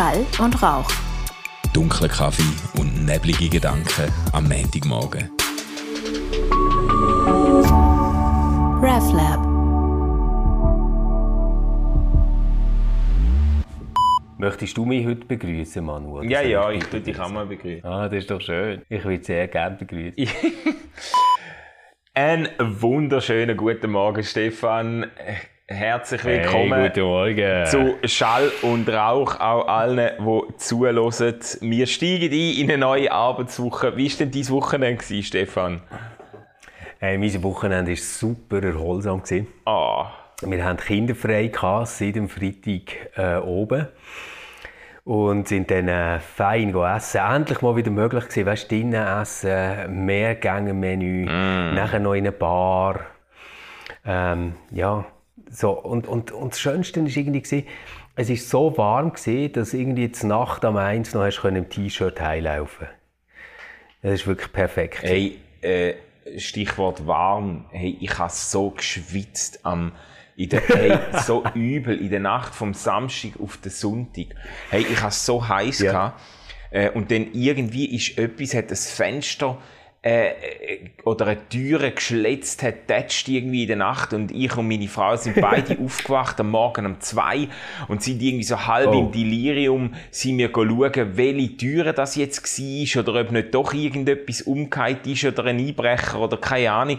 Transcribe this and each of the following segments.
Schall und Rauch. Dunkler Kaffee und neblige Gedanken am Montagmorgen. RefLab. Möchtest du mich heute begrüßen, Manu? Ja, ja, ich tue dich auch mal begrüßen. Ah, das ist doch schön. Ich würde sehr gerne begrüßen. Einen wunderschönen guten Morgen, Stefan. Herzlich willkommen Hey, zu Schall und Rauch, auch allen, die zuhören. Wir steigen ein in eine neue Arbeitswoche. Wie war denn dein Wochenende, gewesen, Stefan? Hey, mein Wochenende war super erholsam. Ah, Wir hatten kinderfrei gehabt, seit dem Freitag äh, oben. Und sind dann äh, fein essen. Endlich mal wieder möglich gewesen, weißt, drinnen essen, mehr Gänge-Menü, nachher noch in eine Bar. Ähm, ja, so. Und, und, und das Schönste war irgendwie, gewesen, es war so warm, gewesen, dass irgendwie die Nacht am 1 noch hast im T-Shirt heimlaufen Das ist wirklich perfekt. hey, äh, Stichwort warm. Hey, ich habe so geschwitzt am in der, hey, so übel in der Nacht vom Samstag auf den Sonntag. Hey, ich habe so heiß Ja. gehabt. Äh, und dann irgendwie ist etwas, hat das Fenster äh, äh, oder eine Türe geschletzt, hat tätscht irgendwie in der Nacht und ich und meine Frau sind beide aufgewacht am Morgen um zwei und sind irgendwie so halb Oh. im Delirium, sind wir schauen, welche Türe das jetzt war oder ob nicht doch irgendetwas umgekehrt ist oder ein Einbrecher oder keine Ahnung.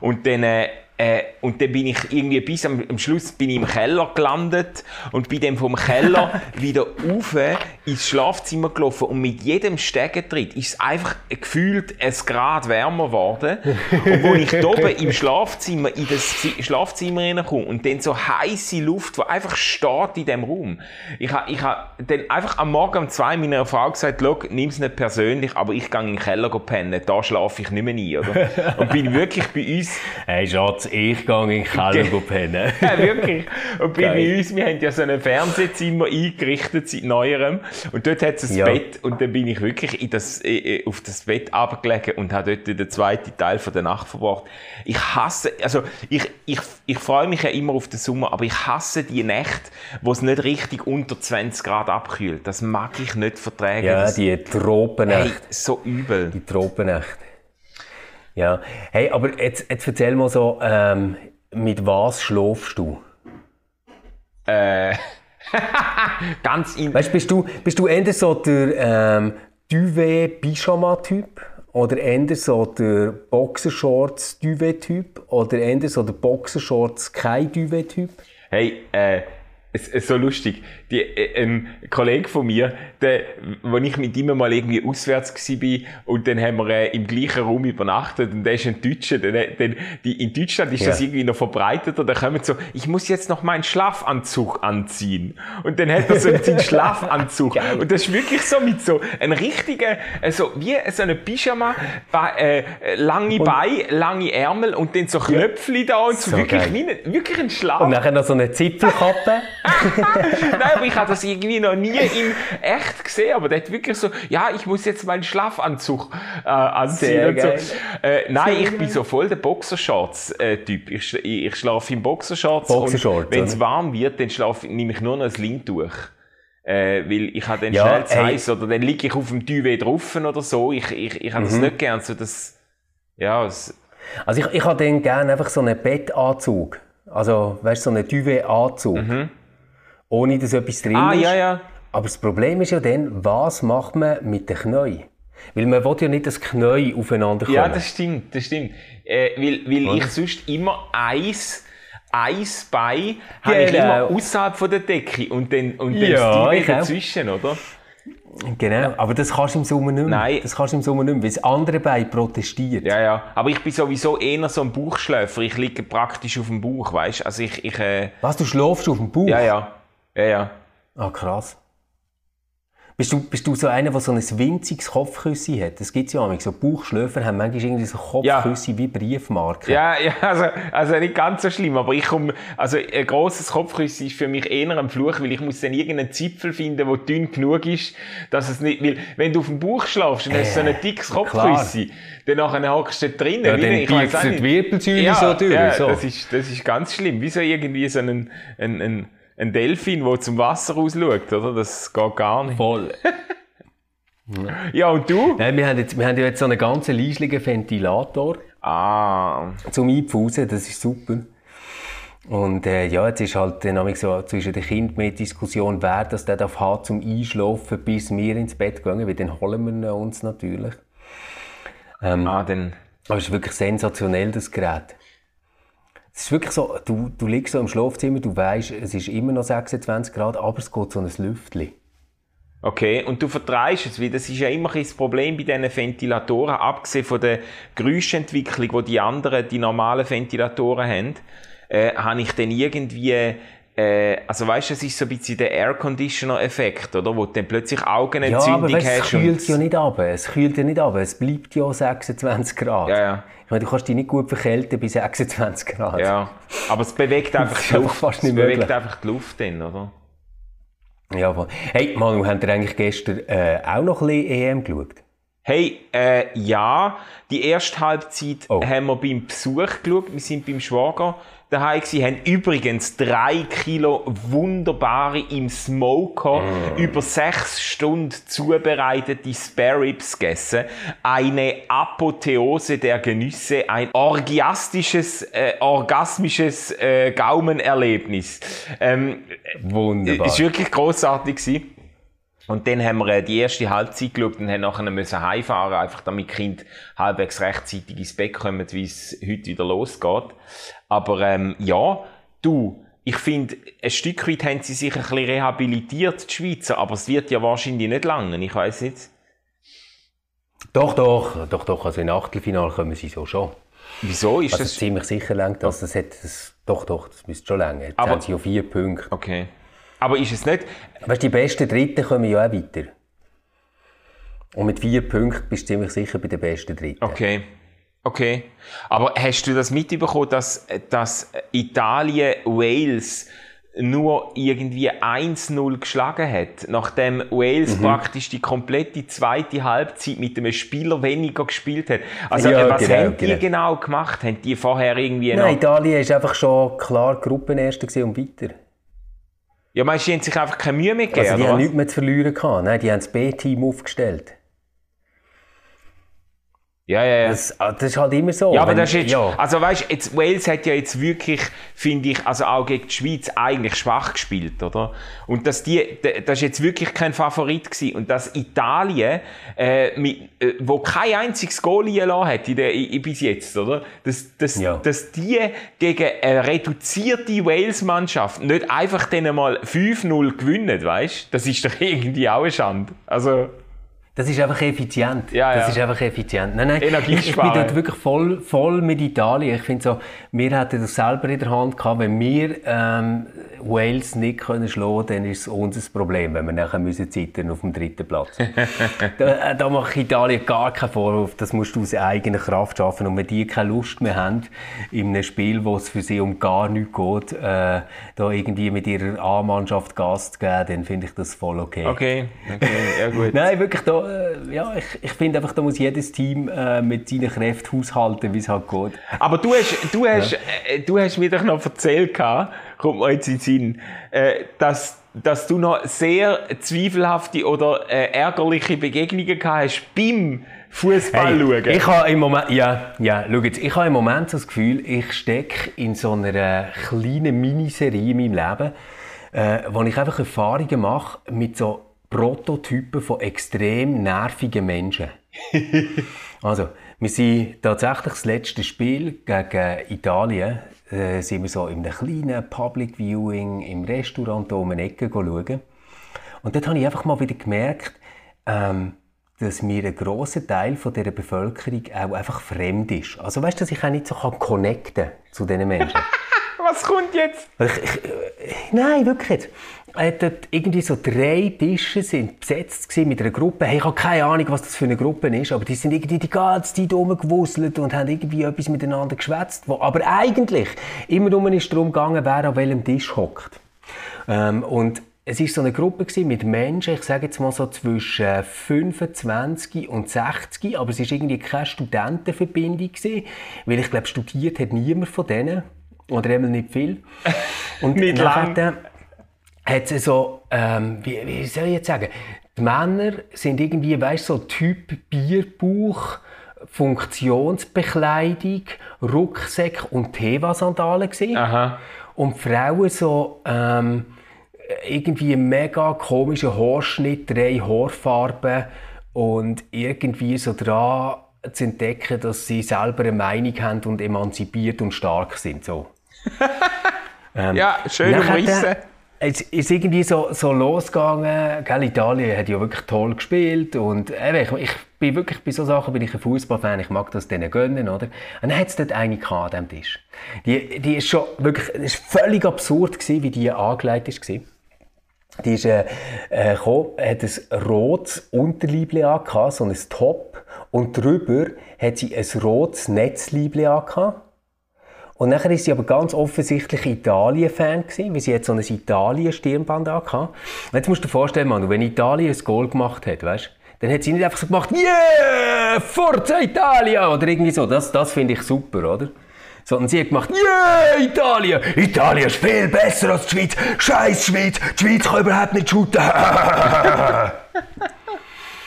Und dann äh, äh, und dann bin ich irgendwie bis am, am Schluss bin ich im Keller gelandet und bin dann vom Keller wieder rauf ins Schlafzimmer gelaufen und mit jedem Stegentritt ist es einfach gefühlt ein Grad wärmer geworden. Und wo ich da oben im Schlafzimmer, in das Schlafzimmer reinkomme und dann so heiße Luft, die einfach steht in dem Raum. Ich habe ich ha dann einfach am Morgen um zwei meiner Frau gesagt, «Schau, nimm's nicht persönlich, aber ich gehe in den Keller pennen, da schlafe ich nicht mehr ein, oder? Und bin wirklich bei uns Hey Schatz, ich gehe in den Keller pennen. ja, wirklich. Und bei Geil. uns, wir haben ja so ein Fernsehzimmer eingerichtet seit neuerem. Und dort hat es ein Ja. Bett. Und dann bin ich wirklich in das, äh, auf das Bett abgelegen und habe dort den zweiten Teil von der Nacht verbracht. Ich hasse, also, ich, ich, ich freue mich ja immer auf den Sommer, aber ich hasse die Nächte, wo es nicht richtig unter 20 Grad abkühlt. Das mag ich nicht vertragen. Ja, die hey, Tropennacht. so übel. Die Tropennacht. Ja. Hey, aber jetzt, jetzt erzähl mal so, ähm, mit was schläfst du? Äh, ganz in, Weißt, bist du, bist du eher so der ähm, Duvet-Pyjama-Typ? Oder eher so der Boxershorts-Duvet-Typ? Oder eher so der Boxershorts-kein-Duvet-Typ? Hey, äh, es ist so lustig. Die, äh, ein Kollege von mir, der, wo ich mit ihm mal irgendwie auswärts gsi bin und dann haben wir äh, im gleichen Raum übernachtet und der ist ein Deutscher. Dann, dann, die, in Deutschland ist das Ja. irgendwie noch verbreiteter. Da kommen so, ich muss jetzt noch meinen Schlafanzug anziehen. Und dann hat er so seinen Schlafanzug. und das ist wirklich so mit so einem richtigen, also wie so eine Pyjama, äh, lange Beine, lange Ärmel und dann so Knöpfli da und so, So wirklich, geil. wie ein, wirklich ein Schlaf. Und nachher noch so eine Zipfelkappe? Nein, aber ich habe das irgendwie noch nie in echt gesehen. Aber der hat wirklich so, ja, ich muss jetzt meinen Schlafanzug äh, anziehen so. Äh, nein, ich bin so voll der Boxershorts-Typ. ich, sch- ich, ich schlafe in Boxershorts. Boxershorts, wenn es warm wird, dann schlafe, nehme ich nur noch ein Leintuch. Äh, weil ich habe dann Ja, schnell zu heiß oder dann liege ich auf dem Duvet drauf oder so. Ich, ich, ich habe Mhm. das nicht gern. So das, ja, das, Also ich, ich habe dann gerne einfach so einen Bettanzug. Also, weißt du, so einen Duvet-Anzug. Ohne dass etwas drin ah, ist. ja, ja. Aber das Problem ist ja dann, was macht man mit den Knien? Weil man will ja nicht, die Knien aufeinander kommen. Ja, das stimmt, das stimmt. Äh, weil weil ich sonst immer eins, eins Bein habe ich Genau. immer außerhalb von der Decke und dann, und dann Ja, das dazwischen, oder? Genau, aber das kannst du im Sommer nicht mehr. Nein. Das kannst du im Sommer nicht mehr, weil das andere Bein protestiert. Ja, ja. Aber ich bin sowieso eher so ein Bauchschläfer. Ich liege praktisch auf dem Bauch, weißt du? Also ich, ich äh, Was, du schläfst auf dem Bauch? ja, ja. Ja, ja. Ah, krass. Bist du, bist du so einer, der so ein winziges Kopfküssi hat? Das gibt es ja auch. So Bauchschläfer haben manchmal irgendwie so Kopfküssi wie Briefmarken. Ja, ja, also, also nicht ganz so schlimm, aber ich komme, also ein grosses Kopfküsse ist für mich eher ein Fluch, weil ich muss dann irgendeinen Zipfel finden, der dünn genug ist, dass es nicht, weil wenn du auf dem Bauch schlafst und hast so ein dickes Kopfküsse, dann nachher hockst du drinnen. Ja, dann ich nicht. die Wirbelsäule ja, so durch. Ja, so. Das, ist, das ist ganz schlimm. Wie so irgendwie so ein, ein, ein ein Delfin, der zum Wasser rausschaut, oder? Das geht gar nicht. Voll. Ja, und du? Nein, wir haben jetzt, wir haben ja jetzt so einen ganz leislichen Ventilator Ah, zum Einpfusen, das ist super. Und äh, ja, jetzt ist halt dann so zwischen den Kindern mehr Diskussion, wer das dann darf haben zum Einschlafen, bis wir ins Bett gehen, weil dann holen wir uns natürlich. Ähm, ah dann. aber es ist wirklich sensationell, das Gerät. Es ist wirklich so, du, du liegst so im Schlafzimmer, du weißt, es ist immer noch 26 Grad, aber es geht so ein Lüftchen. Okay, und du vertreibst es, weil das ist ja immer ein das Problem bei diesen Ventilatoren, abgesehen von der Geräuschentwicklung, die die anderen, die normalen Ventilatoren haben, äh, habe ich dann irgendwie, äh, also weißt du, es ist so ein bisschen der Air Conditioner Effekt, oder? Wo du dann plötzlich Ja, Augenentzündung aber weißt, es hast. kühlt ja nicht ab. Es kühlt ja nicht ab. Es bleibt ja 26 Grad. Ja, ja. Ich meine, du kannst dich nicht gut verkälten bei 26 Grad. ja, aber es bewegt einfach die Luft. fast es nicht bewegt möglich. einfach die Luft dann, oder? Ja, voll. Hey, Manu, habt ihr eigentlich gestern äh, auch noch ein bisschen EM geschaut? Hey, äh, ja, die erste Halbzeit Oh. haben wir beim Besuch geschaut. Wir sind beim Schwager daheim gewesen, haben übrigens drei Kilo wunderbare im Smoker Mm. über sechs Stunden zubereitete Spare Ribs gegessen. Eine Apotheose der Genüsse, ein orgiastisches, äh, orgasmisches äh, Gaumenerlebnis. Ähm, Wunderbar. ist wirklich großartig gewesen. Und dann haben wir äh, die erste Halbzeit geschaut und haben nachher müssen heimfahren, einfach damit die Kinder halbwegs rechtzeitig ins Bett kommen, wie es heute wieder losgeht. Aber ähm, ja, du, ich finde, ein Stück weit haben sie sich ein bisschen rehabilitiert, die Schweizer, aber es wird ja wahrscheinlich nicht lange, ich weiß nicht. Doch, doch, doch, doch. Also im Achtelfinale kommen sie so schon. Wieso ist Also das... ziemlich sicher lenkt das. das, hat, das doch, doch, das müsste schon länger. Jetzt Aber- haben sie ja vier Punkte. Okay. Aber ist es nicht... Weißt die besten Dritten kommen ja auch weiter. Und mit vier Punkten bist du ziemlich sicher bei den besten Dritten. Okay. Okay. Aber hast du das mitbekommen, dass, dass Italien Wales nur irgendwie 1-0 geschlagen hat, nachdem Mhm. Wales praktisch die komplette zweite Halbzeit mit einem Spieler weniger gespielt hat. Also Ja, was genau, haben die genau. genau gemacht? Haben die vorher irgendwie Nein. Italien ist einfach schon klar Gruppenerster und weiter. Ja, meinst du, die haben sich einfach keine Mühe mehr gegeben, Also die haben nichts mehr zu verlieren gehabt. Nein, die haben das B-Team aufgestellt. Ja, ja, ja. Das, ah, das ist halt immer so. Ja, aber Wenn- das ist jetzt, ja. also weißt, jetzt Wales hat ja jetzt wirklich, finde ich, also auch gegen die Schweiz eigentlich schwach gespielt, oder? Und dass die, das ist jetzt wirklich kein Favorit gewesen. Und dass Italien, äh, mit, äh, wo kein einziges Goal gelassen hat in der, i- bis jetzt, oder? Dass, dass, Ja. dass die gegen eine reduzierte Wales-Mannschaft nicht einfach dann mal 5-0 gewinnen, weißt? Das ist doch irgendwie auch eine Schande. Also, Das ist einfach effizient. Ja, das ja. ist einfach effizient. Nein, nein, ich, ich bin dort wirklich voll, voll mit Italien. Ich finde so, wir hätten das selber in der Hand gehabt. Wenn wir ähm, Wales nicht können schlagen dann ist es unser Problem, wenn wir nachher müssen zittern auf dem dritten Platz. da, äh, da mache ich Italien gar keinen Vorwurf. Das musst du aus eigener Kraft schaffen. Und wenn die keine Lust mehr haben, in einem Spiel, wo es für sie um gar nichts geht, äh, da irgendwie mit ihrer A-Mannschaft Gas zu geben, dann finde ich das voll okay. okay, okay, ja gut. Nein, wirklich, da, ja, ich, ich finde einfach, da muss jedes Team äh, mit seinen Kräften haushalten, wie es halt geht. Aber du hast, du hast, äh, du hast mir doch noch erzählt, kommt mir jetzt in den Sinn, äh, dass, dass du noch sehr zweifelhafte oder äh, ärgerliche Begegnungen gehabt hast beim Fußball schauen. ich habe im Moment, ja, ja, schau jetzt, ich habe im Moment so das Gefühl, ich stecke in so einer kleinen Miniserie in meinem Leben, äh, wo ich einfach Erfahrungen mache mit so Prototypen von extrem nervigen Menschen. Also, wir sind tatsächlich das letzte Spiel gegen Italien, äh, sind wir so in einem kleinen Public Viewing im Restaurant um eine Ecke schauen. Und dort habe ich einfach mal wieder gemerkt, ähm, dass mir ein grosser Teil von dieser Bevölkerung auch einfach fremd ist. Also weißt du, dass ich auch nicht so kann connecten zu diesen Menschen. Was kommt jetzt? Ich, ich, äh, nein, wirklich jetzt. Äh, irgendwie so drei Tische sind besetzt mit einer Gruppe. Hey, ich habe keine Ahnung, was das für eine Gruppe ist, aber die sind irgendwie die ganze Zeit rumgewuselt und haben irgendwie etwas miteinander geschwätzt. Aber eigentlich immer nur ist darum gegangen, wer an welchem Tisch hockt. Ähm, und es ist so eine Gruppe mit Menschen, ich sage jetzt mal so zwischen 25 und 60, aber es ist irgendwie keine Studentenverbindung gewesen, weil ich glaube, studiert hat niemand von denen. Oder einmal nicht viel. Und Nicht nachher- hat sie so, ähm, wie, wie soll ich jetzt sagen, die Männer sind irgendwie, weißt du, so Typ Bierbauch, Funktionsbekleidung, Rucksack und Teva-Sandalen gewesen. Aha. Und die Frauen so, ähm, irgendwie mega komischer Haarschnitt, drei Haarfarben und irgendwie so dran zu entdecken, dass sie selber eine Meinung haben und emanzipiert und stark sind. So. ähm, ja, schön umrissen. Es ist irgendwie so, so losgegangen. Gell, Italien hat ja wirklich toll gespielt und äh, ich, ich bin wirklich bei so Sachen bin ich ein Fußballfan. Ich mag das denen gönnen, oder? Und dann hat es dort eine an diesem Tisch. Die, die ist schon wirklich, es ist völlig absurd gewesen, wie die angelegt ist gewesen. Die ist äh, äh, gekommen, hat ein rotes Unterliebli angehabt, so ein Top. Und drüber hat sie ein rotes Netzliebli angehabt. Und nachher ist sie aber ganz offensichtlich Italien-Fan gewesen, weil sie hat so ein Italien-Stirnband angehabt. Jetzt musst du dir vorstellen, Manu, wenn Italien ein Goal gemacht hat, weißt dann hat sie nicht einfach so gemacht, yeah, Forza Italia, oder irgendwie so. Das, das finde ich super, oder? Sondern sie hat gemacht, yeah, Italien! Italien ist viel besser als die Schweiz! Scheiß Schweiz! Die Schweiz kann überhaupt nicht shooten!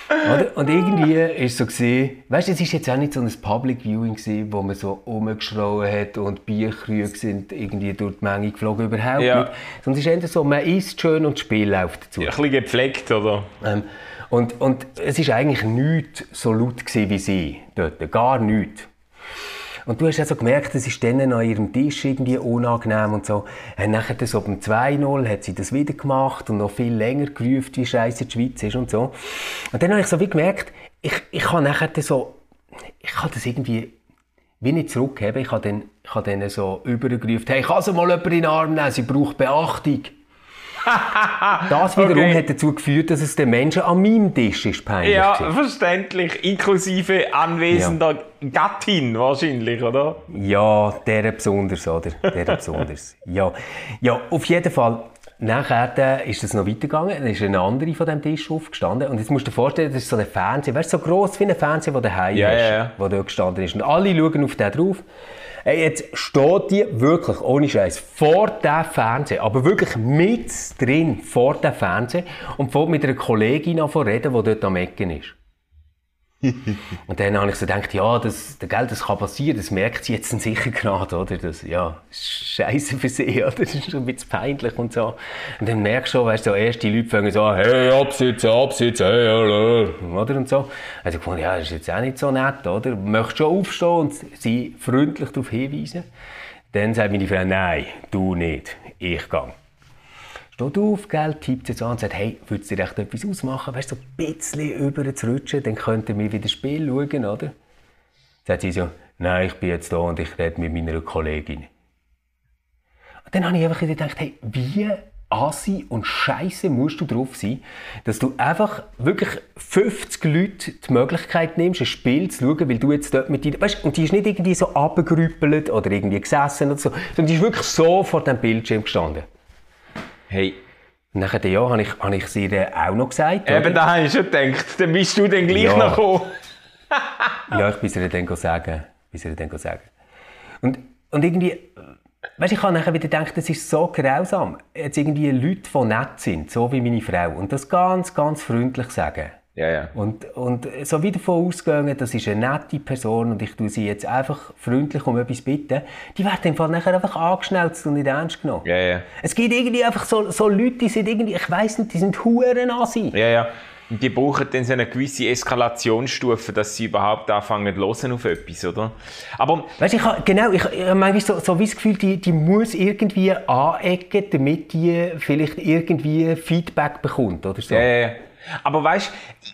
Oder? Und irgendwie ist so gewesen, weißt du, es ist jetzt auch nicht so ein Public Viewing gewesen, wo man so rumgeschrauen hat und Bierkrüge sind irgendwie durch die Menge geflogen, überhaupt ja. nicht. Sondern es ist eher so, man isst schön und das Spiel läuft dazu. Ja, ein bisschen gepflegt, oder? Ähm, und, und es ist eigentlich nichts so laut gewesen wie sie dort, gar nichts. Und du hast also gemerkt, es ist denen an ihrem Tisch irgendwie unangenehm und so. Und nachher so beim 2-0 hat sie das wieder gemacht und noch viel länger gerufen, wie scheiße die Schweiz ist und so. Und dann habe ich so wie gemerkt, ich, ich habe nachher so, ich kann das irgendwie wie nicht zurückgeben. Ich habe dann, ich habe dann so übergerufen, hey, kann sie mal jemand in den Arm nehmen, sie braucht Beachtung. das wiederum okay. hat dazu geführt, dass es den Menschen an meinem Tisch ist peinlich Ja, war. verständlich. Inklusive anwesender ja. Gattin wahrscheinlich, oder? Ja, der besonders, oder? Der besonders. Ja. ja, auf jeden Fall. Nachher ist es noch weitergegangen, dann ist eine andere von dem Tisch aufgestanden und jetzt musst du dir vorstellen, das ist so ein Fernseher, weißt du, so gross wie ein Fernseher, der daheim ja, ist, ja. wo dort gestanden ist und alle schauen auf den drauf Hey, jetzt steht die wirklich, ohne Scheiß, vor dem Fernseher, aber wirklich mit drin, vor dem Fernseher und fängt mit einer Kollegin an zu reden, die dort am Ecken ist. und dann habe ich so gedacht, ja, das, Geld, das kann passieren, das merkt sie jetzt sicher gerade, oder? Das, ja, scheiße für sie, oder? Das ist schon ein bisschen peinlich und so. Und dann merkst du schon, weißt du, so erste Leute fangen so an, hey, absitzen, absitzen, hey, hallo, oder? Und so. Also ich fand, ja, das ist jetzt auch nicht so nett, oder? Du möchtest schon aufstehen und sie freundlich darauf hinweisen. Dann sagt meine Frau, nein, du nicht, ich gehe steht auf, gell, tippt jetzt an und sagt, hey, würdest du dir echt etwas ausmachen? Weißt du, so ein bisschen über zu rutschen, dann könnten wir wieder das Spiel schauen, oder? Dann sagt sie so, nein, ich bin jetzt da und ich rede mit meiner Kollegin. Und dann habe ich einfach gedacht, hey, wie assi und scheiße musst du drauf sein, dass du einfach wirklich 50 Leute die Möglichkeit nimmst, ein Spiel zu schauen, weil du jetzt dort mit dir, weißt, und die ist nicht irgendwie so abgegrüppelt oder irgendwie gesessen oder so, sondern die ist wirklich so vor dem Bildschirm gestanden. Hey. Nach einem Jahr habe ich, habe ich sie ihr auch noch gesagt. Eben, da habe ich schon gedacht, dann bist du dann gleich ja. noch gekommen. ja, ich bin ihr dann sagen. Bin ihr dann sagen. Und, und irgendwie, weißt, ich habe nachher wieder gedacht, das ist so grausam. Jetzt irgendwie Leute, die nett sind, so wie meine Frau, und das ganz, ganz freundlich sagen. Ja, ja. Und, und so wie davon ausgegangen, das ist eine nette Person und ich tue sie jetzt einfach freundlich um etwas bitten, die werden im Fall nachher einfach angeschnauzt und nicht ernst genommen. Ja, ja. Es gibt irgendwie einfach so, so Leute, die sind irgendwie, ich weiss nicht, die sind Huren Asi. Ja, ja. Und die brauchen dann so eine gewisse Eskalationsstufe, dass sie überhaupt anfangen zu hören auf etwas, oder? Aber... Weißt du, ich habe, genau, ich, ich habe manchmal so, so wie das Gefühl, die, die muss irgendwie anecken, damit die vielleicht irgendwie Feedback bekommt, oder so. Ja, ja, ja. Aber weißt,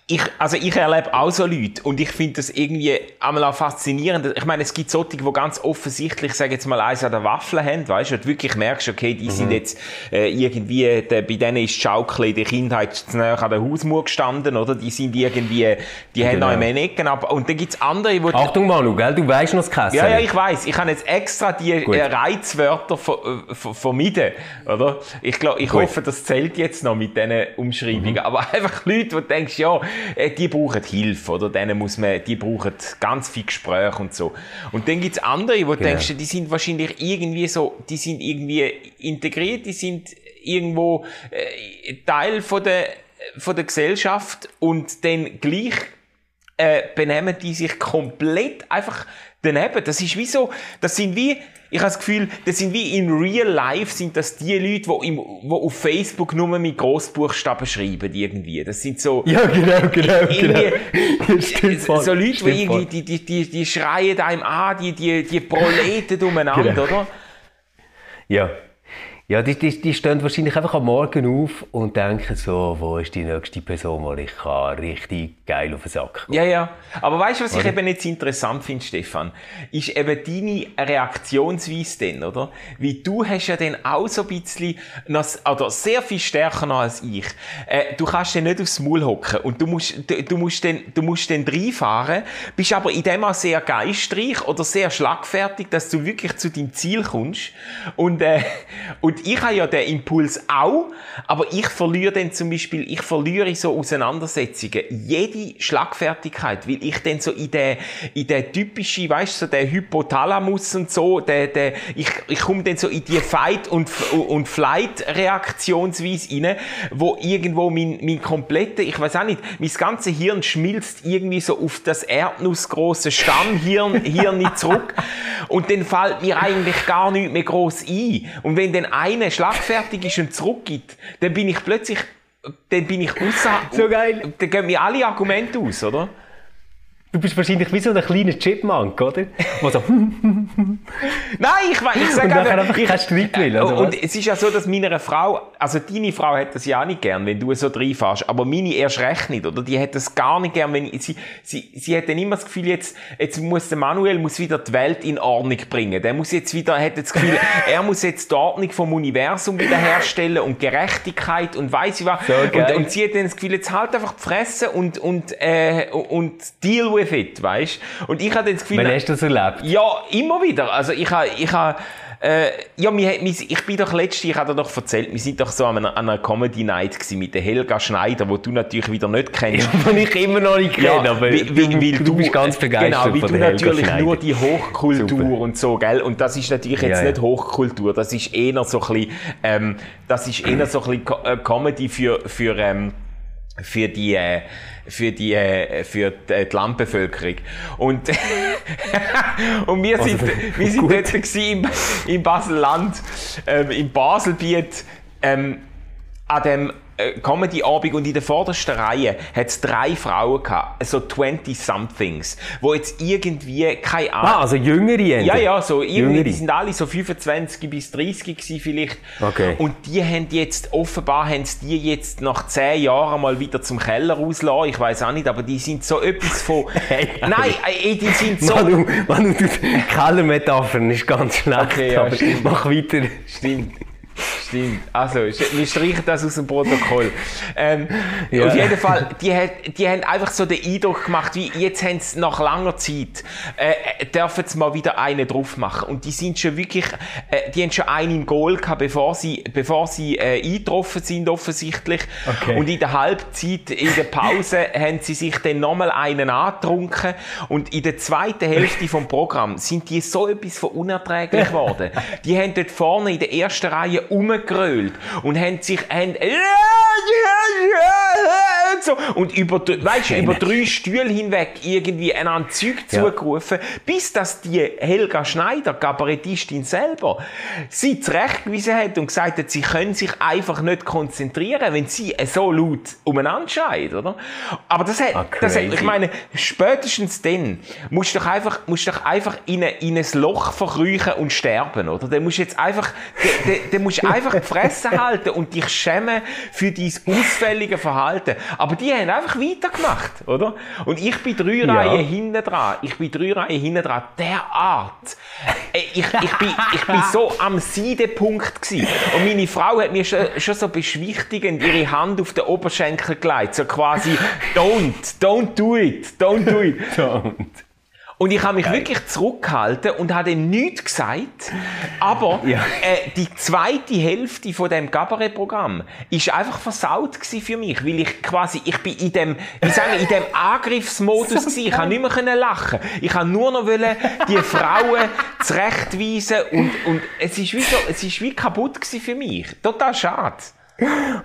ich, also ich erlebe auch so Leute und ich finde das irgendwie einmal auch faszinierend. Ich meine, es gibt solche, die ganz offensichtlich, sage jetzt mal, eins an der Waffel haben, weißt du, und wirklich merkst, okay, die mhm. sind jetzt äh, irgendwie, der, bei denen ist die Schaukel in der Kindheit zu näher an der Hausmauer gestanden, oder? Die sind irgendwie, die genau. haben noch im Ecken ab. Und dann gibt's andere, wo... Achtung Manu, gell? Du weißt noch das Kassen. Ja, ja, ich weiß. Ich habe jetzt extra die Gut. Äh, Reizwörter ver, ver, vermieden, oder? Ich glaube, ich Gut. hoffe, das zählt jetzt noch mit diesen Umschreibungen. Mhm. Aber einfach Leute, wo du denkst, ja, äh, die brauchen Hilfe, oder? Denen muss man, die brauchen ganz viel Gespräche und so. Und dann gibt's andere, wo du genau. denkst, die sind wahrscheinlich irgendwie so, die sind irgendwie integriert, die sind irgendwo äh, Teil von der, von der Gesellschaft und dann gleich äh, benehmen die sich komplett einfach daneben. Das ist wie so, das sind wie, ich habe das Gefühl, das sind wie in real life sind das die Leute, die, im, die auf Facebook nur mit Großbuchstaben schreiben irgendwie. Das sind so, Ja, genau, genau, genau. Stimmt so Leute, die irgendwie, die, die, die, die schreien einem an, die, die, die proleten umeinander, Genau. oder? Ja. Ja, die, die, die stehen wahrscheinlich einfach am Morgen auf und denken so, wo ist die nächste Person, wo ich kann richtig geil auf den Sack gehen. Ja, ja. Aber weißt du, was ich eben jetzt interessant finde, Stefan? Ist eben deine Reaktionsweise dann, oder? Wie du hast ja dann auch so ein bisschen, noch, oder sehr viel stärker noch als ich. Äh, du kannst dann nicht aufs Maul hocken und du musst, du, du musst dann, du musst dann reinfahren, bist aber in dem auch sehr geistreich oder sehr schlagfertig, dass du wirklich zu deinem Ziel kommst. Und, äh, und ich habe ja den Impuls auch, aber ich verliere dann zum Beispiel, ich verliere so Auseinandersetzungen jede Schlagfertigkeit, weil ich dann so in der, in der typische, weißt du, so der Hypothalamus und so, der, der, ich, ich komme dann so in die Fight- und, und Flight-Reaktionsweise rein, wo irgendwo mein, mein komplette, ich weiß auch nicht, mein ganze Hirn schmilzt irgendwie so auf das erdnussgroße Stammhirn Hirn nicht zurück und dann fällt mir eigentlich gar nichts mehr groß ein. Und wenn dann einer schlagfertig ist und zurückgibt, dann bin ich plötzlich, dann bin ich außer, So geil. dann gehen mir alle Argumente aus, oder? Du bist wahrscheinlich wie so ein kleiner Chipmunk, oder? Wo so, Nein, ich, we- ich sage Und nachher einfach keinen Streit will, oder Und was? es ist ja so, dass meiner Frau, also deine Frau hat das ja auch nicht gern, wenn du so reinfährst, aber meine erst recht nicht, oder? Die hat das gar nicht gern, wenn ich, sie, sie, sie hat dann immer das Gefühl, jetzt, jetzt muss der Manuel muss wieder die Welt in Ordnung bringen. Der muss jetzt wieder, hat das Gefühl, er muss jetzt die Ordnung vom Universum wiederherstellen und Gerechtigkeit und weiss ich was. So und, und sie hat dann das Gefühl, jetzt halt einfach die Fresse und, und, äh, und deal with it, weißt? Und ich hatte dann das Gefühl, wann hast du das erlebt? ja, immer wieder. Also ich habe, ich habe, äh, ja, wir, wir, ich bin doch letztens, ich habe dir doch erzählt, wir sind doch so an einer, an einer Comedy Night gewesen mit der Helga Schneider, wo du natürlich wieder nicht kennst. Den ich immer noch nicht kenne, aber weil- weil- du, weil du, bist ganz begeistert Genau, weil du Helga natürlich Schneider. nur die Hochkultur Super. und so, gell? Und das ist natürlich jetzt Ja, ja. nicht Hochkultur, das ist eher so ein bisschen, ähm, das ist eher so ein bisschen äh, Comedy für, für, ähm, für die, äh, für die, äh, für die, äh, Landbevölkerung. Und, und wir sind, wir sind gut. dort im, im Basel-Land, ähm, im Baselbiet, ähm, an dem Comedy-Abend und in der vordersten Reihe hat es drei Frauen gehabt, so 20-somethings, wo jetzt irgendwie, keine Ahnung, Ah, also jüngere Ende. ja, ja, so irgendwie, Jüngere. die sind alle so 25 bis 30 gewesen vielleicht. Okay. Und die haben jetzt, offenbar haben sie die jetzt nach 10 Jahren mal wieder zum Keller rauslassen. Ich weiß auch nicht, aber die sind so etwas von, Hey, nein, äh, die sind so, Manu, Manu, Kellermetaphern ist ganz schlecht, Okay, ja, aber stimmt. mach weiter. Stimmt. Stimmt. Also, wir streichen das aus dem Protokoll. Ähm, Ja. Auf jeden Fall, die, hat, die haben einfach so den Eindruck gemacht, wie jetzt haben sie nach langer Zeit, äh, dürfen sie mal wieder eine drauf machen. Und die sind schon wirklich, äh, die haben schon einen im Goal gehabt, bevor sie, bevor sie äh, eingetroffen sind, offensichtlich. Okay. Und in der Halbzeit, in der Pause, haben sie sich dann nochmal einen angetrunken. Und in der zweiten Hälfte vom Programm sind die so etwas von unerträglich geworden. Die haben dort vorne in der ersten Reihe umgegrölt und haben sich, haben, so, und über, weißt, über drei Stühle hinweg irgendwie einander Zeug Ja. zugerufen, bis dass die Helga Schneider, Kabarettistin selber, sie zurechtgewiesen hat und gesagt hat, sie können sich einfach nicht konzentrieren, wenn sie so laut umeinander schreit, oder? Aber das hat, Ah, das hat, ich meine, spätestens dann musst du doch einfach, musst du doch einfach in, ein- in ein Loch verkriechen und sterben, oder? Dann musst du jetzt einfach, dann- musst du einfach die Fresse halten und dich schämen für dein ausfällige Verhalten. Aber die haben einfach weitergemacht, oder? Und ich bin drei Ja. Reihen hinten dran. Ich bin drei Reihen hinten dran. Derart. Äh, Ich, ich, bin, ich bin so am Seidepunkt gewesen. Und meine Frau hat mir schon, schon so beschwichtigend ihre Hand auf den Oberschenkel gelegt. So quasi, don't, don't do it, don't do it. Und, Und ich habe mich Geil. wirklich zurückgehalten und habe ihm nichts gesagt. Aber ja. äh, die zweite Hälfte von dem Cabaret-Programm ist einfach versaut für mich, weil ich quasi, ich bin in dem, wie sagen, in dem Angriffsmodus so Ich habe nicht mehr lachen. Ich habe nur noch wollen, die Frauen zurechtweisen und, und es ist wie so, es ist wie kaputt für mich. Total schade.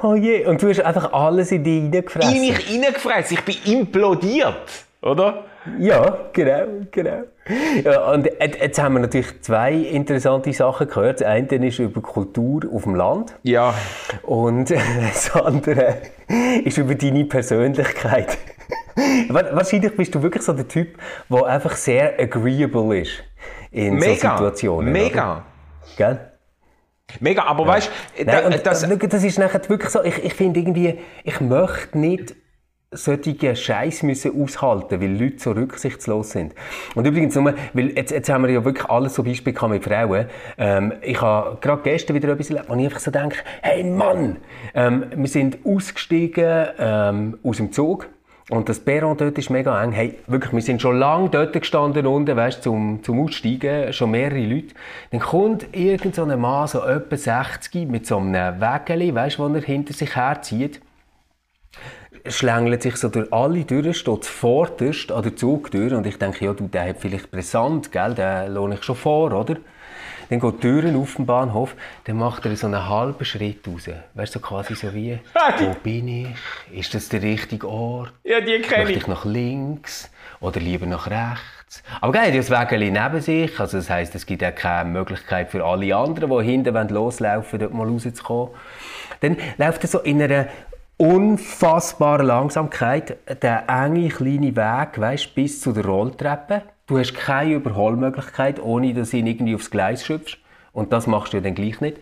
Oh je, und du hast einfach alles in dich reingefressen. In mich reingefressen. Ich bin implodiert, oder? Ja, genau, genau. Ja, und jetzt haben wir natürlich zwei interessante Sachen gehört. Das eine ist über Kultur auf dem Land. Ja. Und das andere ist über deine Persönlichkeit. Wahrscheinlich bist du wirklich so der Typ, der einfach sehr agreeable ist in mega, so Situationen. Mega. Gell? Mega, aber ja. weißt du, da, das, das ist nachher wirklich so, ich, ich finde irgendwie, ich möchte nicht solche Scheiß müssen aushalten, weil Leute so rücksichtslos sind. Und übrigens nur, weil jetzt, jetzt haben wir ja wirklich alles so Beispiele mit Frauen. Ähm, ich habe gerade gestern wieder etwas erlebt, wo ich einfach so denke, hey Mann, ähm, wir sind ausgestiegen ähm, aus dem Zug und das Perron dort ist mega eng. Hey, wirklich, wir sind schon lange dort gestanden unten, weißt, zum, zum Aussteigen, schon mehrere Leute. Dann kommt irgend so Mann, so etwa 60, mit so einem Wägeli, weißt, wo er hinter sich herzieht schlängelt sich so durch alle Türen, steht vorderst an der Zugtür und ich denke, ja, du, der hat vielleicht brisant, gell, den lohne ich schon vor, oder? Dann geht die Türen auf dem Bahnhof, dann macht er so einen halben Schritt raus. Weißt du, so quasi so wie, wo bin ich? Ist das der richtige Ort? Ja, die kenne ich. ich nach links oder lieber nach rechts? Aber geil, das Wägeli neben sich, also das heisst, es gibt auch keine Möglichkeit für alle anderen, die hinten loslaufen wollen, dort mal rauszukommen. Dann läuft er so in einer unfassbare Langsamkeit, der enge kleine Weg, weißt, bis zu der Rolltreppe. Du hast keine Überholmöglichkeit, ohne dass du ihn irgendwie aufs Gleis schöpfst. Und das machst du dann gleich nicht.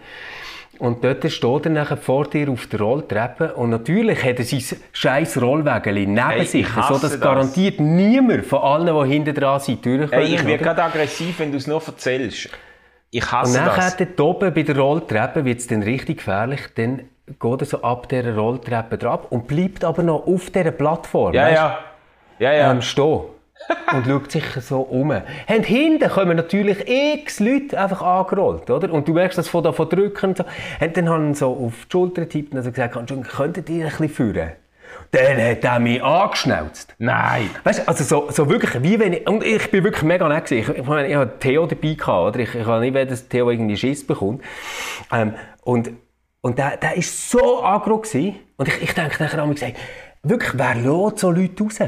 Und dort steht er nachher vor dir auf der Rolltreppe und natürlich hat er sein scheiß Rollwägeli neben hey, sich, so dass das. garantiert niemand von allen, die hinten dran sind, durchkommt. Hey, ich werde gerade aggressiv, wenn du es nur erzählst. Ich hasse und nachher das. dort oben bei der Rolltreppe wird es dann richtig gefährlich, dann geht er so ab dieser Rolltreppe drauf und bleibt aber noch auf dieser Plattform. Ja, weißt, ja. Ja, ja. Ähm, stehen. und schaut sich so um. Und hinten kommen natürlich x Leute einfach angerollt, oder? Und du merkst das von da von drücken und so. Und dann haben sie so auf die Schulter getippt und also gesagt, könntet ihr ein bisschen führen? Dann hat er mich angeschnauzt. Nein. Weißt du, also so, so wirklich, wie wenn ich, und ich bin wirklich mega nett gewesen. Ich, ich meine, ich hatte Theo dabei gehabt, oder? Ich, ich habe nicht, wenn das Theo irgendwie Schiss bekommt. Ähm, und und der, der ist so aggro gewesen. Und ich, ich denke nachher mich gesagt, wirklich, wer lässt so Leute raus?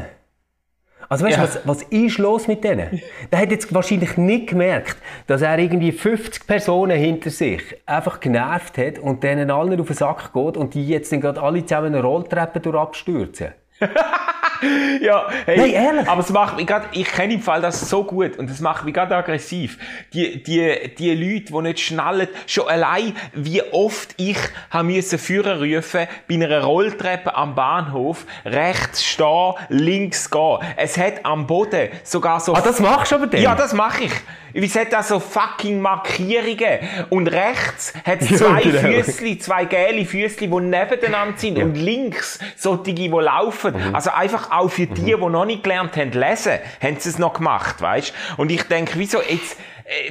Also weißt du, ja. was, was ist los mit denen? Der hat jetzt wahrscheinlich nicht gemerkt, dass er irgendwie 50 Personen hinter sich einfach genervt hat und denen allen auf den Sack geht und die jetzt dann gerade alle zusammen eine Rolltreppe durch abstürzen. ja, hey, Nein, ehrlich. aber es macht mich grad, ich kenne im Fall das so gut und das macht mich gerade aggressiv. Die, die, die Leute, die nicht schnallen, schon allein, wie oft ich haben müssen Führer rufen, bei einer Rolltreppe am Bahnhof, rechts stehen, links gehen. Es hat am Boden sogar so... Ah, das machst du aber dann? Ja, das mache ich. Es hat da so fucking Markierungen. Und rechts hat es zwei ja, genau. Füßli, zwei gelbe Füßli, die nebeneinander sind. Ja. Und links solche, die laufen. Mhm. Also einfach auch für die, mhm. die noch nicht gelernt haben lesen, haben sie es noch gemacht, weißt? Und ich denke, wieso jetzt,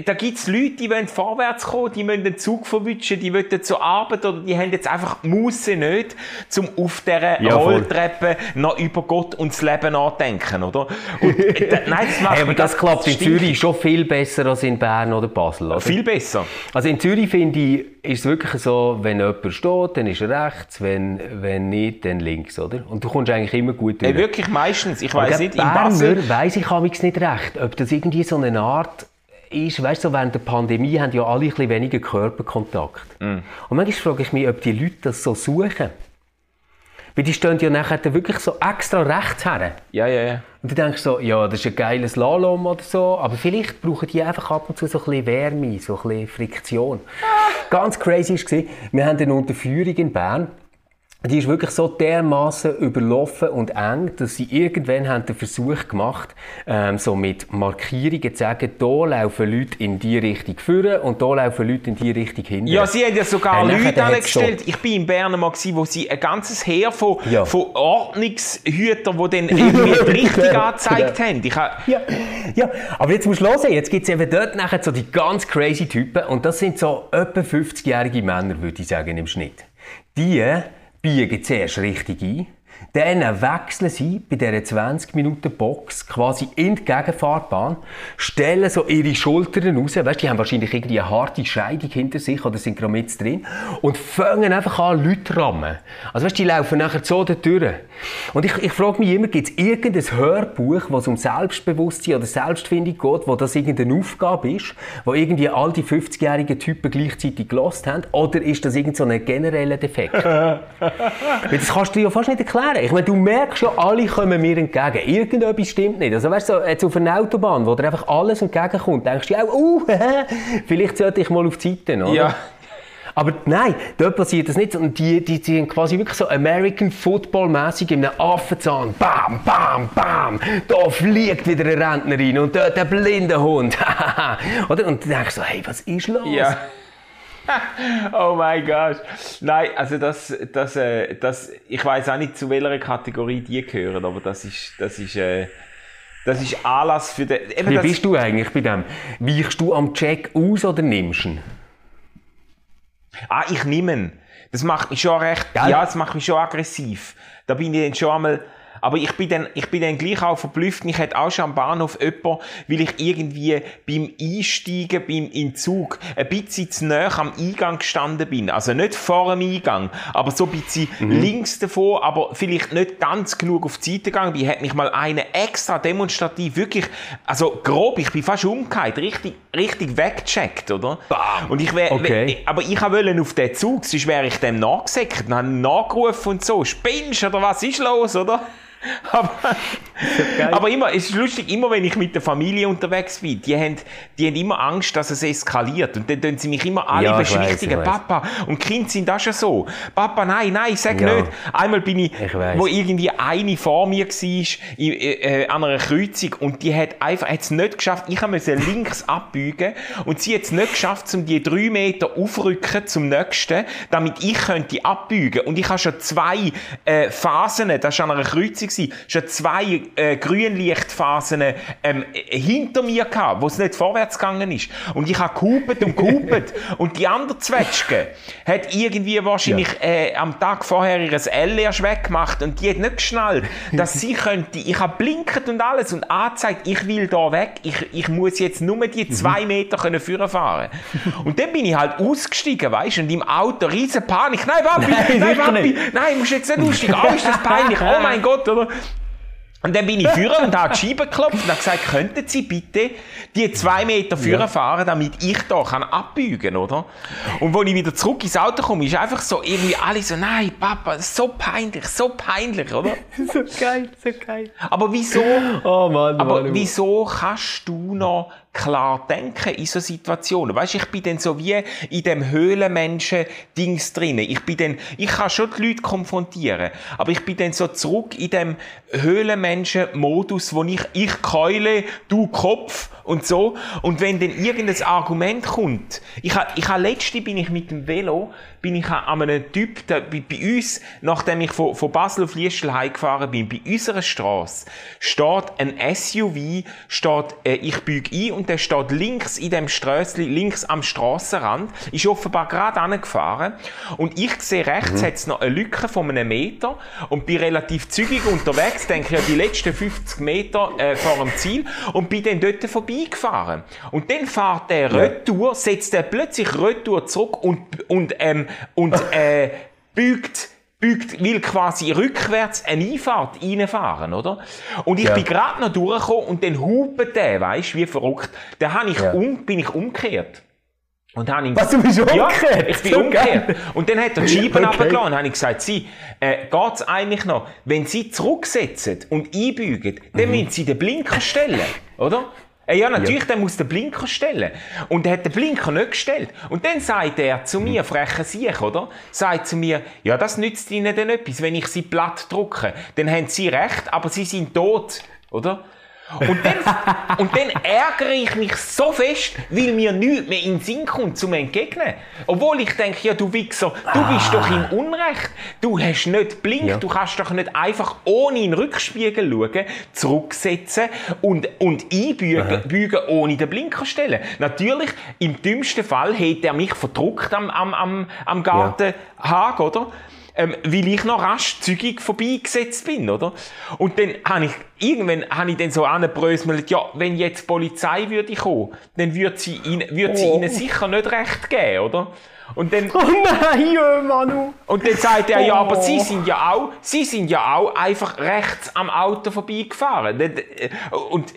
da gibt's Leute, die wollen vorwärts kommen, die wollen den Zug verwischen, die wollen zur Arbeit oder die haben jetzt einfach Muße nicht, zum auf dieser ja, Rolltreppe noch über Gott und das Leben nachdenken, oder? Und, äh, nein, das macht hey, aber das klappt in Zürich schon viel besser als in Bern oder Basel, oder? Viel besser. Also in Zürich finde ich, ist es wirklich so, wenn jemand steht, dann ist er rechts, wenn, wenn nicht, dann links, oder? Und du kommst eigentlich immer gut durch. Hey, wirklich meistens. Ich weiß nicht, in Basel... weiss ich nicht recht, ob das irgendwie so eine Art ist, weißt du, während der Pandemie haben ja alle ein bisschen weniger Körperkontakt. Mm. Und manchmal frage ich mich, ob die Leute das so suchen. Weil die stehen ja nachher wirklich so extra rechts her. Ja, ja, ja. Und du denkst so, ja, das ist ein geiles Slalom oder so, aber vielleicht brauchen die einfach ab und zu so ein bisschen Wärme, so ein bisschen Friktion. Ah. Ganz crazy war, wir haben eine Unterführung in Bern die ist wirklich so dermaßen überlaufen und eng, dass sie irgendwann haben den Versuch gemacht, ähm, so mit Markierungen zu sagen, da laufen Leute in die Richtung führen und da laufen Leute in die Richtung hinten. Ja, sie haben ja sogar äh, Leute angestellt. So ich bin in Bern mal gewesen, wo sie ein ganzes Heer von, ja. von Ordnungshütern, die dann irgendwie die Richtung angezeigt haben. Ich ha ja. ja, aber jetzt musst du hören, jetzt gibt es eben dort nachher so die ganz crazy Typen und das sind so etwa 50-jährige Männer, würde ich sagen, im Schnitt. Die biegen zuerst richtig ein dann wechseln sie bei dieser 20-Minuten-Box quasi in die Gegenfahrbahn, stellen so ihre Schultern raus, weißt, die haben wahrscheinlich irgendwie eine harte Scheidung hinter sich oder sind gerade mit drin und fangen einfach an, Leute rammen. Also weißt, die laufen nachher so da durch. Und ich, ich frage mich immer, gibt es irgendein Hörbuch, wo es um Selbstbewusstsein oder Selbstfindung geht, wo das irgendeine Aufgabe ist, wo irgendwie all die 50-jährigen Typen gleichzeitig gelost haben, oder ist das irgendein so genereller Defekt? das kannst du dir ja fast nicht erklären. Ich meine, du merkst schon, alle kommen mir entgegen. Irgendetwas stimmt nicht. Also weißt du, jetzt auf einer Autobahn, wo dir einfach alles entgegenkommt, denkst du ja, uh, vielleicht sollte ich mal auf die Seite, oder? Ja. Aber nein, dort passiert das nicht. Und die, die, die sind quasi wirklich so American Football-mäßig in einem Affenzahn. Bam, bam, bam. Da fliegt wieder eine Rentnerin und dort der blinde Hund. Oder? Und du denkst so, hey, was ist los? Ja. oh mein Gott. Nein, also das, das, äh, das, ich weiß auch nicht, zu welcher Kategorie die gehören, aber das ist, das ist, äh, das ist Anlass für den. Eben, Wie bist du eigentlich bei dem? Weichst du am Check aus oder nimmst du ihn? Ah, ich nehme ihn. Das macht mich schon recht, Gell? ja, das macht mich schon aggressiv. Da bin ich dann schon einmal, aber ich bin dann, ich bin dann gleich auch verblüfft. Ich hätte auch schon am Bahnhof jemanden, weil ich irgendwie beim Einsteigen, beim in Zug, ein bisschen zu nah am Eingang gestanden bin. Also nicht vor dem Eingang, aber so ein bisschen mhm. links davor, aber vielleicht nicht ganz genug auf die Seite gegangen bin, hat mich mal eine extra demonstrativ wirklich, also grob, ich bin fast umgekehrt, richtig, richtig weggecheckt, oder? Bam. Und ich wäre, okay. aber ich wollte auf den Zug, sonst wäre ich dem nachgesäckt, dann nachgerufen und so, spinnst oder was ist los, oder? aber, aber immer, es ist lustig, immer wenn ich mit der Familie unterwegs bin, die haben, die haben immer Angst, dass es eskaliert. Und dann tun sie mich immer alle ja, beschwichtigen. Papa, und Kinder sind das schon so. Papa, nein, nein, sag ja. nicht. Einmal bin ich, ich wo irgendwie eine vor mir war, in, äh, an einer Kreuzung, und die hat einfach, hat es nicht geschafft, ich musste links abbiegen, und sie hat es nicht geschafft, um die drei Meter aufrücken zum nächsten, damit ich könnte abbiegen. Und ich habe schon zwei äh, Phasen, das war an einer Kreuzung, gewesen, schon zwei äh, Grünlichtphasen ähm, hinter mir gehabt, wo es nicht vorwärts gegangen ist. Und ich habe gehupet und gehupet. und die andere Zwetschge hat irgendwie wahrscheinlich ja. äh, am Tag vorher ihr L erst weggemacht und die hat nicht geschnallt, dass sie könnte, ich habe blinkt und alles und angezeigt, ich will da weg, ich, ich muss jetzt nur die mhm. zwei Meter können fahren Und dann bin ich halt ausgestiegen, weißt du, und im Auto riesen Panik. Nein, Papi, nein, nein, Papi, nein, musst jetzt nicht aussteigen. Oh, ist das peinlich. Oh mein Gott, oder? Und dann bin ich führen und habe die Scheibe geklopft und habe gesagt, könnten Sie bitte die zwei Meter führen ja. fahren, damit ich da kann abbügen, oder? Und als ich wieder zurück ins Auto komme, ist einfach so irgendwie alle so, nein, Papa, so peinlich, so peinlich, oder? so geil, so geil. Aber wieso, oh Mann, aber Mann, wieso kannst du noch klar denken in so Situationen. Weißt, ich bin dann so wie in dem Höhlenmenschen-Dings drin. Ich bin dann, ich kann schon die Leute konfrontieren, aber ich bin dann so zurück in dem Höhlenmenschen-Modus, wo ich, ich keule, du Kopf und so. Und wenn dann irgendein Argument kommt, ich habe, ich habe letzte bin ich mit dem Velo bin ich an einem Typ, der, bei, bei uns, nachdem ich von, von Basel auf Liestel heimgefahren bin, bei unserer Straße, steht ein SUV, steht, äh, ich büge ein und der steht links in dem Strössli, links am Strassenrand, ist offenbar gerade angefahren und ich sehe rechts mhm. hat's noch eine Lücke von einem Meter und bin relativ zügig unterwegs, denke ja die letzten 50 Meter äh, vor dem Ziel und bin dann dort vorbeigefahren. Und dann fährt der ja. retour, setzt er plötzlich retour zurück und, und ähm, und äh, bügt bügt, will quasi rückwärts eine Einfahrt reinfahren, oder? Und ich ja. bin gerade noch durchgekommen und dann hupet der, weisst wie verrückt. Dann hab ich ja. um, bin ich umgekehrt. Und ihn, Was, du bist umgekehrt? Ja, ich bin so umgekehrt. Geil. Und dann hat er die Scheiben okay. runtergelassen und habe ich gesagt, Sie, äh, geht's eigentlich noch? Wenn Sie zurücksetzen und einbügen, dann mhm. müssen Sie den Blinker stellen, oder? Äh, Ja, natürlich, der muss den Blinker stellen. Und er hat den Blinker nicht gestellt. Und dann sagt er zu mir, frecher Sieg, oder? Sagt zu mir, ja, das nützt Ihnen denn etwas, wenn ich Sie platt drucke. Dann haben Sie recht, aber Sie sind tot, oder? Und dann, und dann ärgere ich mich so fest, weil mir nichts mehr in den Sinn kommt, zum entgegnen. Obwohl ich denke, ja, du Wichser, du bist doch im Unrecht. Du hast nicht blinkt, Ja. du kannst doch nicht einfach ohne in den Rückspiegel schauen, zurücksetzen und, und einbügen, bügen, ohne den Blinker stellen. Natürlich, im dümmsten Fall hätte er mich verdruckt am, am, am, am Gartenhag, oder? Ähm, weil ich noch rasch zügig vorbeigesetzt bin, oder? Und dann habe ich, irgendwann habe ich dann so angebröselt, ja, wenn jetzt die Polizei würde kommen, dann würde sie, ihnen, würde sie Oh. ihnen sicher nicht recht geben, oder? Und dann, Oh nein, Manu. und dann sagt er, ja, aber Oh. Sie sind ja auch, Sie sind ja auch einfach rechts am Auto vorbeigefahren. Äh, Und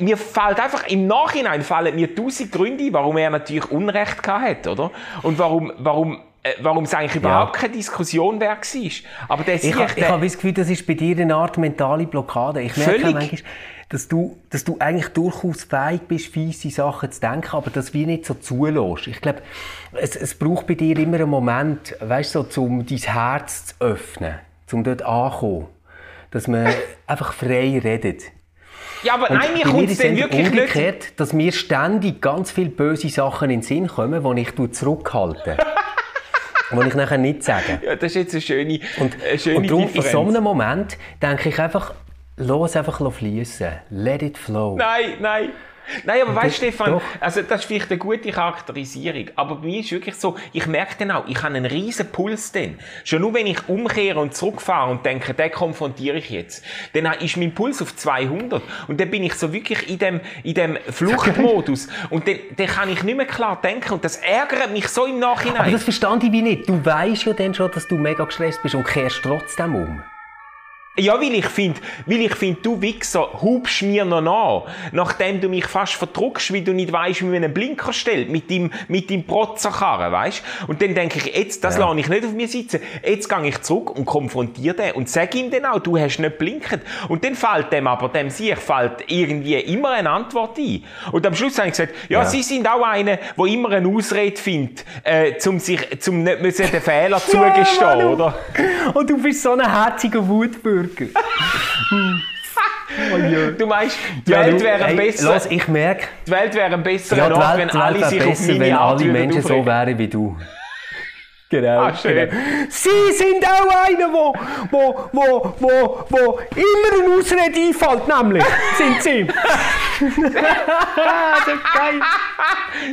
mir fällt einfach, im Nachhinein fallen mir tausend Gründe warum er natürlich Unrecht gehabt hat, oder? Und warum, warum, warum es eigentlich überhaupt keine Diskussion wert war. Aber der Ich, ich der, habe das Gefühl, das ist bei dir eine Art mentale Blockade. Ich merke Völlig. manchmal, dass du, dass du eigentlich durchaus fähig bist, fiese Sachen zu denken, aber das wie nicht so zulässt. Ich glaube, es, es braucht bei dir immer einen Moment, weißt du, so, um dein Herz zu öffnen, um dort anzukommen. Dass man einfach frei redet. ja, aber Und nein, mir kommt es dann wirklich nicht, umgekehrt, dass mir ständig ganz viele böse Sachen in den Sinn kommen, die ich zurückhalte. die ich nachher nicht sage. ja, das ist jetzt eine schöne, Und, eine schöne und darum, in Differenz. so einem Moment denke ich einfach, los einfach fließen. Let it flow. Nein, nein. Nein, aber weißt du, Stefan, doch. also das ist vielleicht eine gute Charakterisierung, aber bei mir ist wirklich so, ich merke dann auch, ich habe einen riesen Puls dann. Schon nur wenn ich umkehre und zurückfahre und denke, den konfrontiere ich jetzt, dann ist mein Puls auf 200 und dann bin ich so wirklich in dem, in dem Fluchtmodus und dann, dann kann ich nicht mehr klar denken und das ärgert mich so im Aber Nachhinein. das verstand ich wie nicht. Du weißt ja dann schon, dass du mega gestresst bist und kehrst trotzdem um. Ja, weil ich finde, weil ich find, du Wichser, hubst mir noch nach, nachdem du mich fast verdruckst, weil du nicht weißt, wie man einen Blinker stellt, mit dem, mit dem Protzerkarren, weißt? Und dann denke ich, jetzt, das Ja. lasse ich nicht auf mir sitzen. Jetzt gehe ich zurück und konfrontiere den und sage ihm dann auch, du hast nicht blinkt. Und dann fällt dem aber, dem sich fällt irgendwie immer eine Antwort ein. Und am Schluss habe ich gesagt, ja, Ja. sie sind auch einer, der immer eine Ausrede findet, äh, zum sich, zum nicht müssen den Fehler zugestehen, Manu. oder? Und du bist so ein herziger Wutbürger. Du meinst, die Welt du, wäre hey, besser. Los, ich merke, Die Welt wäre ein besserer ja, Ort, Welt, wenn Welt alle sich auf besser, meine wenn alle Menschen so wären wie du. Genau. Ah, schön. genau. Sie sind auch einer, wo, wo, wo, wo, wo immer eine Ausrede einfällt, nämlich. Sind sie. das ist geil.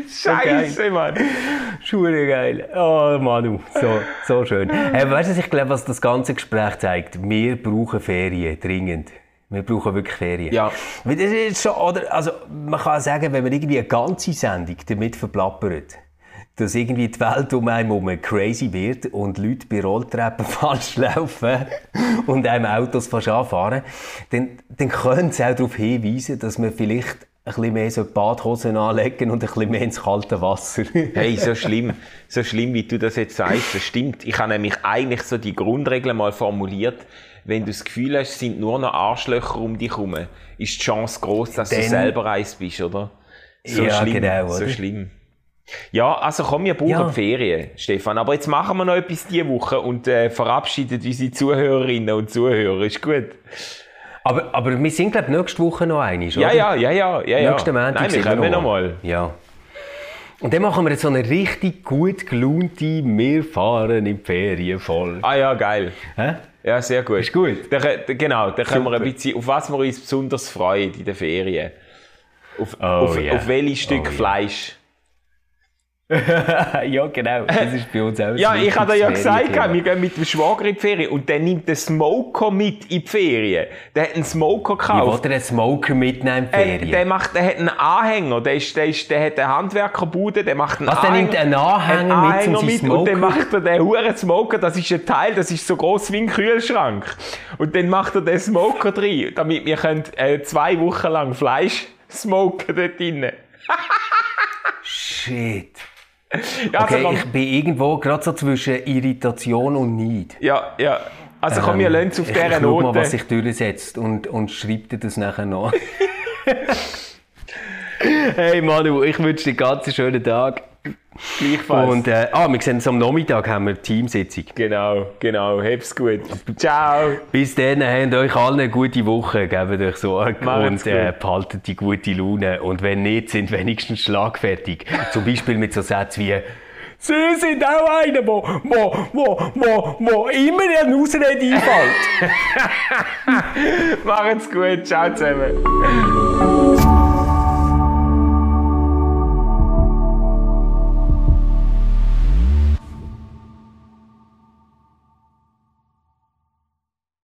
Scheiße, Mann. Schure geil. Oh, Manu, so, so schön. Hey, weißt du, ich glaube, was das ganze Gespräch zeigt? Wir brauchen Ferien, dringend. Wir brauchen wirklich Ferien. Ja. Das ist schon, oder, also, man kann sagen, wenn man irgendwie eine ganze Sendung damit verplappert, dass irgendwie die Welt um einen herum crazy wird und Leute bei Rolltreppen falsch laufen und einem Autos fast anfahren, dann, dann können sie auch darauf hinweisen, dass man vielleicht ein bisschen mehr so Badhosen anlegen und ein bisschen mehr ins kalte Wasser. Hey, so schlimm, so schlimm, wie du das jetzt sagst, das stimmt. Ich habe nämlich eigentlich so die Grundregeln mal formuliert. Wenn du das Gefühl hast, es sind nur noch Arschlöcher um dich herum, ist die Chance groß, dass du Dann- selber eins bist, oder? So Ja, schlimm, genau, so oder? schlimm. Ja, also komm, wir brauchen Ja. Ferien, Stefan. Aber jetzt machen wir noch etwas diese Woche und äh, verabschieden unsere Zuhörerinnen und Zuhörer. Ist gut? Aber, aber wir sind, glaube ich, nächste Woche noch einig, Ja, oder? ja, ja, ja, ja. ja. Nächsten Montag Nein, wir kommen noch noch mal. Ja. Und dann machen wir jetzt so eine richtig gut gelaunte «Wir fahren in die Ferien» voll. Ah ja, geil. Hä? Ja, sehr gut. Ist gut. Da, da, genau, da können wir ein bisschen, auf was wir uns besonders freuen in den Ferien. Auf, Oh, auf, yeah. auf welches Stück Oh, yeah. Ja, genau. Das ist bei uns auch Ja, ich habe ja gesagt, Ferienthema. wir gehen mit dem Schwager in die Ferien und der nimmt den Smoker mit in die Ferien. Der hat einen Smoker Wie gekauft. will er einen Smoker mitnehmen in die Äh, Ferien? der, macht, der hat einen Anhänger, der, ist, der, ist, der hat eine Handwerkerbude, der macht einen Was, der Anhänger, nimmt einen Anhänger mit, um Anhänger seinen mit und dann macht er den Huren Smoker, das ist ein Teil, das ist so groß wie ein Kühlschrank. Und dann macht er den Smoker drin, damit wir können, äh, zwei Wochen lang Fleisch smoken dort drinnen. Shit. Ja, also Okay, ich bin irgendwo gerade so zwischen Irritation und Neid. ja, ja. Also komm, wir Ähm, lassen es auf ich, dieser ich schau mal, Note. was sich durchsetzt und, und schreibe dir das nachher noch. Hey Manu, ich wünsche dir einen ganz schönen Tag. Gleichfalls. Und äh, ah, wir sehen uns am Nachmittag, haben wir Teamsitzung. genau, genau. Hab's gut. Ciao. Bis dann, habt euch allen eine gute Woche, gebt euch Sorge Macht's und äh, behaltet die gute Laune. Und wenn nicht, sind wenigstens schlagfertig. Zum Beispiel mit so Sätzen wie Sie sind auch einer, wo, wo, wo, wo, wo immer eine Ausrede einfällt. Macht's gut. Ciao zusammen.